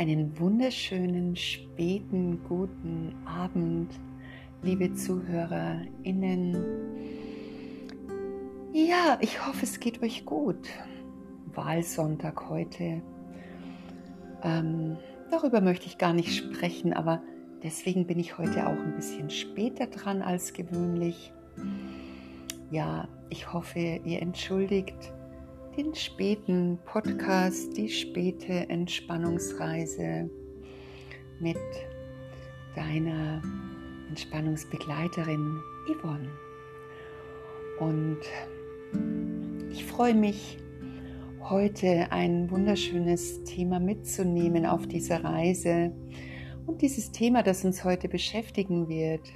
Einen wunderschönen späten guten Abend, liebe ZuhörerInnen. Ja, ich hoffe, es geht euch gut. Wahlsonntag heute. Ähm, darüber möchte ich gar nicht sprechen, aber deswegen bin ich heute auch ein bisschen später dran als gewöhnlich. Ja, ich hoffe, ihr entschuldigt den späten Podcast, die späte Entspannungsreise mit deiner Entspannungsbegleiterin Yvonne. Und ich freue mich, heute ein wunderschönes Thema mitzunehmen auf dieser Reise. Und dieses Thema, das uns heute beschäftigen wird,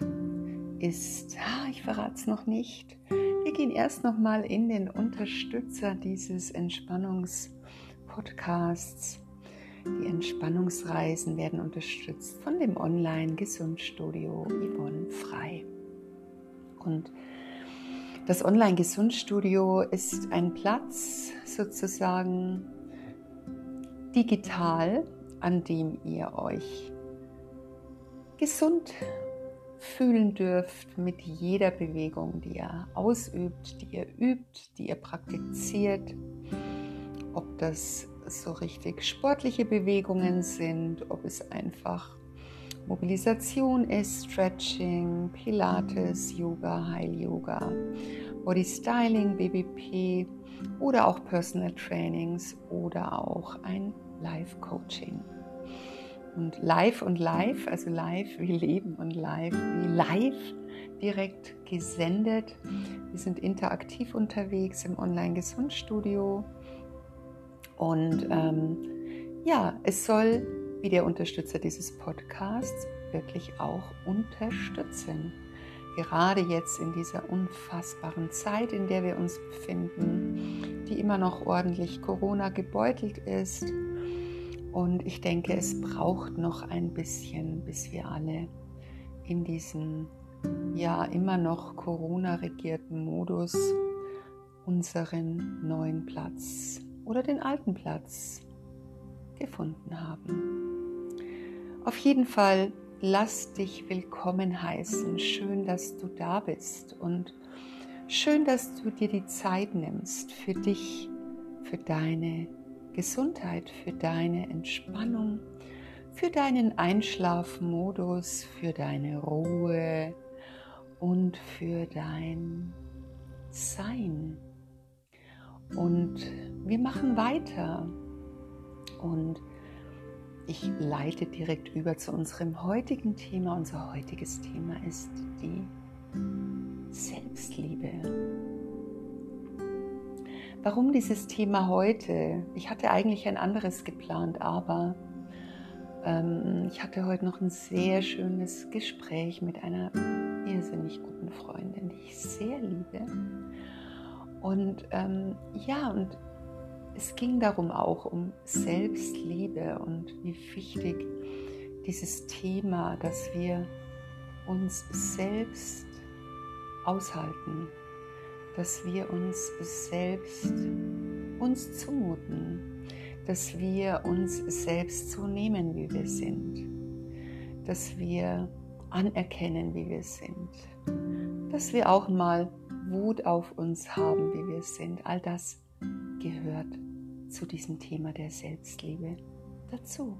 ist, ah, ich verrate es noch nicht, gehen erst nochmal in den Unterstützer dieses Entspannungspodcasts. Die Entspannungsreisen werden unterstützt von dem Online-Gesundstudio Yvonne Frei. Und das Online-Gesundstudio ist ein Platz sozusagen digital, an dem ihr euch gesund fühlen dürft mit jeder Bewegung, die ihr ausübt, die ihr übt, die ihr praktiziert. Ob das so richtig sportliche Bewegungen sind, ob es einfach Mobilisation ist, Stretching, Pilates, Yoga, Heil Yoga, Body Styling, BBP oder auch Personal Trainings oder auch ein Live Coaching. Und live und live, also live wie Leben und live wie live direkt gesendet. Wir sind interaktiv unterwegs im Online-Gesundstudio. Und ähm, ja, es soll, wie der Unterstützer dieses Podcasts, wirklich auch unterstützen. Gerade jetzt in dieser unfassbaren Zeit, in der wir uns befinden, die immer noch ordentlich Corona gebeutelt ist und ich denke, es braucht noch ein bisschen, bis wir alle in diesem ja immer noch Corona-regierten Modus unseren neuen Platz oder den alten Platz gefunden haben. Auf jeden Fall lass dich willkommen heißen. Schön, dass du da bist und schön, dass du dir die Zeit nimmst für dich, für deine Gesundheit, für deine Entspannung, für deinen Einschlafmodus, für deine Ruhe und für dein Sein. Und wir machen weiter. Und ich leite direkt über zu unserem heutigen Thema. Unser heutiges Thema ist die Selbstliebe. Warum dieses Thema heute? Ich hatte eigentlich ein anderes geplant, aber ähm, ich hatte heute noch ein sehr schönes Gespräch mit einer irrsinnig guten Freundin, die ich sehr liebe. Und ähm, ja, und es ging darum auch um Selbstliebe und wie wichtig dieses Thema, dass wir uns selbst aushalten, dass wir uns selbst uns zumuten, dass wir uns selbst so nehmen, wie wir sind, dass wir anerkennen, wie wir sind, dass wir auch mal Wut auf uns haben, wie wir sind. All das gehört zu diesem Thema der Selbstliebe dazu.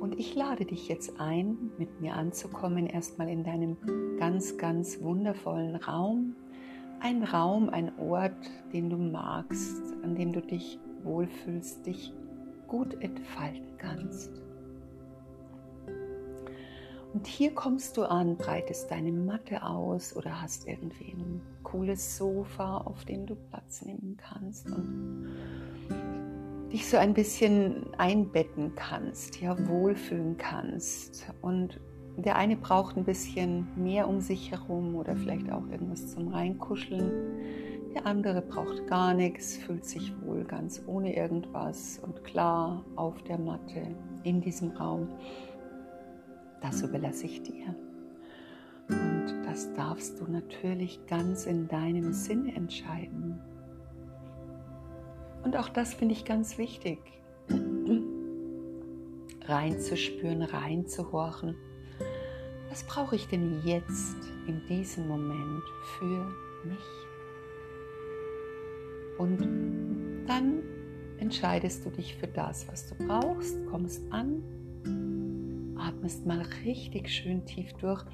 Und ich lade dich jetzt ein, mit mir anzukommen, erstmal in deinem ganz, ganz wundervollen Raum, ein Raum, ein Ort, den du magst, an dem du dich wohlfühlst, dich gut entfalten kannst. Und hier kommst du an, breitest deine Matte aus oder hast irgendwie ein cooles Sofa, auf dem du Platz nehmen kannst und dich so ein bisschen einbetten kannst, ja, wohlfühlen kannst und der eine braucht ein bisschen mehr um sich herum oder vielleicht auch irgendwas zum Reinkuscheln. Der andere braucht gar nichts, fühlt sich wohl ganz ohne irgendwas und klar auf der Matte in diesem Raum. Das überlasse ich dir. Und das darfst du natürlich ganz in deinem Sinne entscheiden. Und auch das finde ich ganz wichtig. reinzuspüren, reinzuhorchen. Was brauche ich denn jetzt in diesem Moment für mich? Und dann entscheidest du dich für das, was du brauchst, kommst an, atmest mal richtig schön tief durch.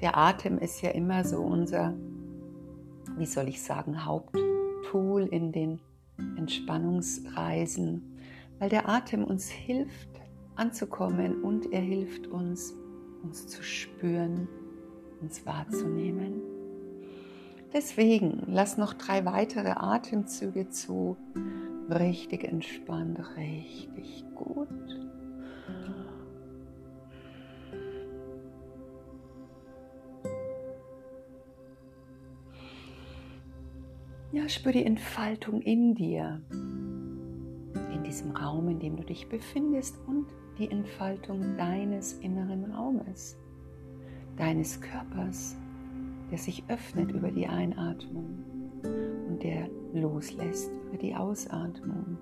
Der Atem ist ja immer so unser, wie soll ich sagen, Haupttool in den Entspannungsreisen, weil der Atem uns hilft anzukommen und er hilft uns, uns zu spüren, uns wahrzunehmen. Deswegen lass noch drei weitere Atemzüge zu. Richtig entspannt, richtig gut. Ja, spür die Entfaltung in dir, in diesem Raum, in dem du dich befindest und die Entfaltung deines inneren Raumes, deines Körpers, der sich öffnet über die Einatmung und der loslässt über die Ausatmung.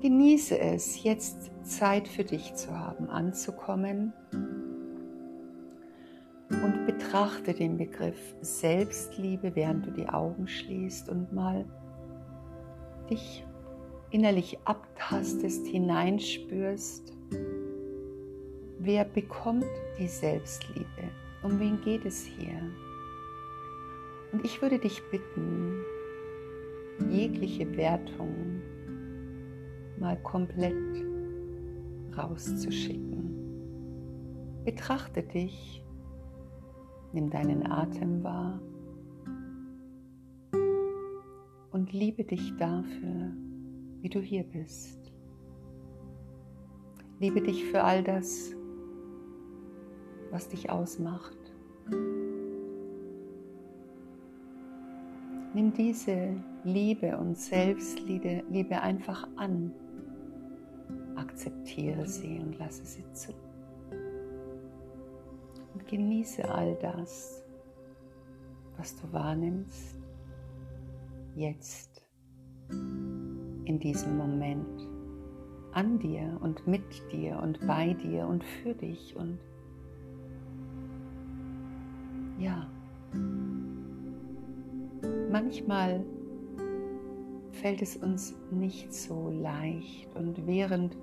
Genieße es, jetzt Zeit für dich zu haben, anzukommen und betrachte den Begriff Selbstliebe, während du die Augen schließt und mal dich innerlich abtastest, hineinspürst. Wer bekommt die Selbstliebe? Um wen geht es hier? Und ich würde dich bitten, jegliche Wertung mal komplett rauszuschicken. Betrachte dich, nimm deinen Atem wahr und liebe dich dafür, wie du hier bist. Liebe dich für all das, was dich ausmacht. Nimm diese Liebe und Selbstliebe Liebe einfach an. Akzeptiere sie und lasse sie zu. Und genieße all das, was du wahrnimmst, jetzt, in diesem Moment, an dir und mit dir und bei dir und für dich und ja, manchmal fällt es uns nicht so leicht und während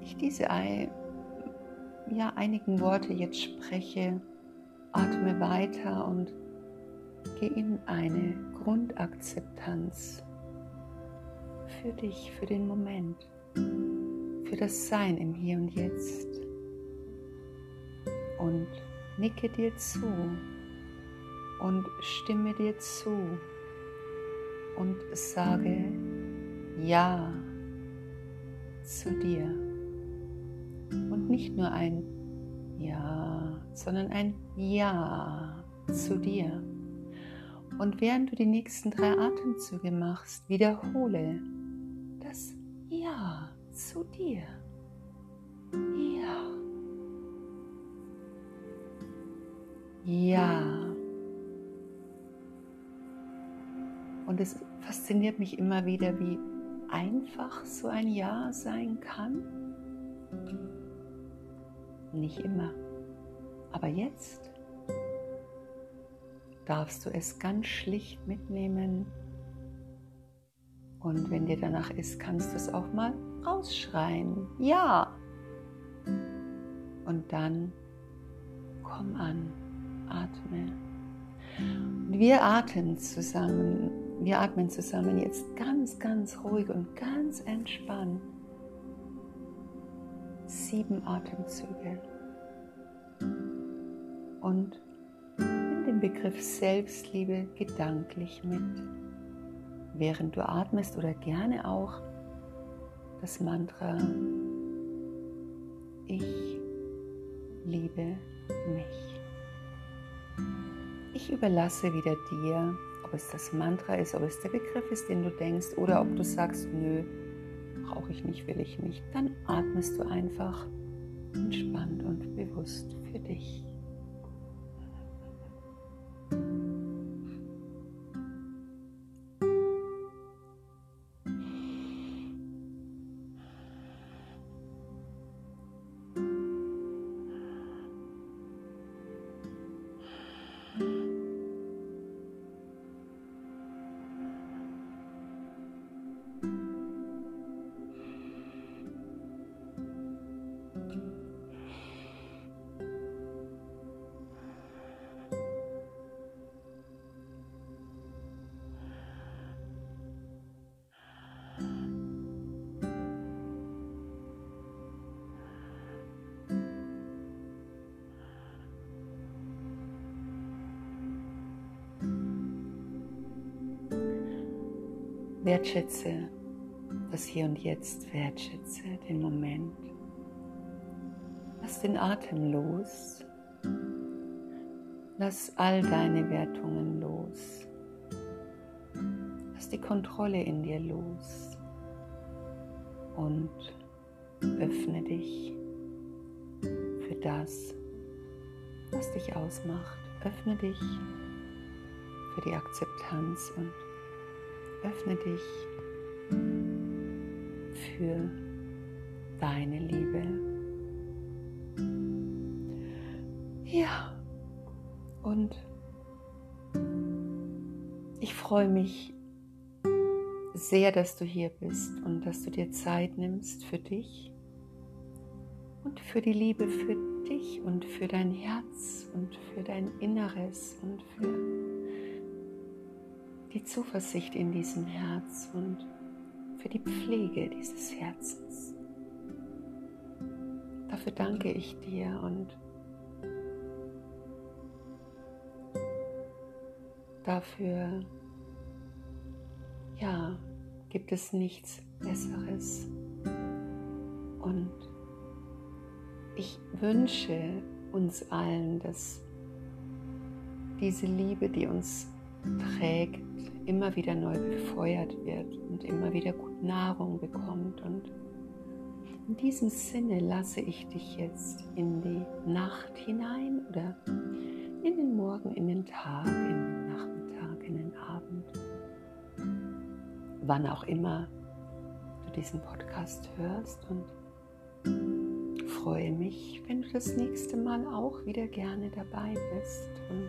ich diese ja, einigen Worte jetzt spreche, atme weiter und geh in eine Grundakzeptanz für dich, für den Moment, für das Sein im Hier und Jetzt. Und nicke dir zu und stimme dir zu und sage Ja zu dir. Und nicht nur ein Ja, sondern ein Ja zu dir. Und während du die nächsten drei Atemzüge machst, wiederhole das Ja zu dir. Ja. Ja. Und es fasziniert mich immer wieder, wie einfach so ein Ja sein kann. Nicht immer. Aber jetzt darfst du es ganz schlicht mitnehmen. Und wenn dir danach ist, kannst du es auch mal rausschreien. Ja. Und dann komm an atme. Und wir atmen zusammen. Wir atmen zusammen jetzt ganz, ganz ruhig und ganz entspannt. Sieben Atemzüge. Und nimm den Begriff Selbstliebe gedanklich mit, während du atmest oder gerne auch das Mantra Ich liebe mich. Ich überlasse wieder dir, ob es das Mantra ist, ob es der Begriff ist, den du denkst, oder ob du sagst, nö, brauche ich nicht, will ich nicht. Dann atmest du einfach entspannt und bewusst für dich. Wertschätze das Hier und Jetzt, wertschätze den Moment. Lass den Atem los. Lass all deine Wertungen los. Lass die Kontrolle in dir los. Und öffne dich für das, was dich ausmacht. Öffne dich für die Akzeptanz und öffne dich für deine Liebe. Ja, und ich freue mich sehr, dass du hier bist und dass du dir Zeit nimmst für dich und für die Liebe für dich und für dein Herz und für dein Inneres und für die Zuversicht in diesem Herz und für die Pflege dieses Herzens. Dafür danke ich dir und dafür, ja, gibt es nichts Besseres. Und ich wünsche uns allen, dass diese Liebe, die uns trägt, immer wieder neu befeuert wird und immer wieder gut Nahrung bekommt. Und in diesem Sinne lasse ich dich jetzt in die Nacht hinein oder in den Morgen, in den Tag, in den Nachmittag, in den Abend. Wann auch immer du diesen Podcast hörst und freue mich, wenn du das nächste Mal auch wieder gerne dabei bist und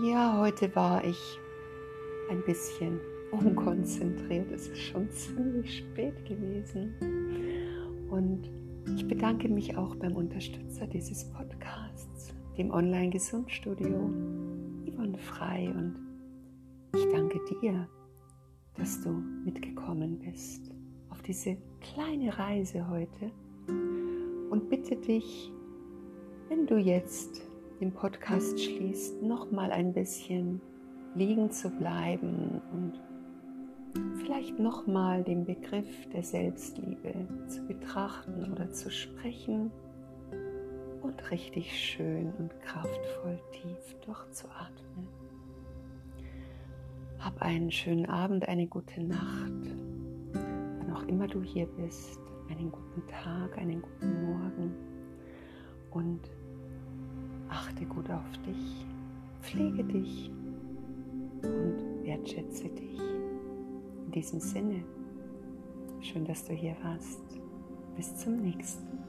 ja, heute war ich ein bisschen unkonzentriert. Es ist schon ziemlich spät gewesen. Und ich bedanke mich auch beim Unterstützer dieses Podcasts, dem Online-Gesundstudio, Yvonne Frei. Und ich danke dir, dass du mitgekommen bist auf diese kleine Reise heute. Und bitte dich, wenn du jetzt den Podcast schließt, noch mal ein bisschen liegen zu bleiben und vielleicht noch mal den Begriff der Selbstliebe zu betrachten oder zu sprechen und richtig schön und kraftvoll tief durchzuatmen. Hab einen schönen Abend, eine gute Nacht, wann auch immer du hier bist, einen guten Tag, einen guten Morgen und Achte gut auf dich, pflege dich und wertschätze dich. In diesem Sinne, schön, dass du hier warst. Bis zum nächsten.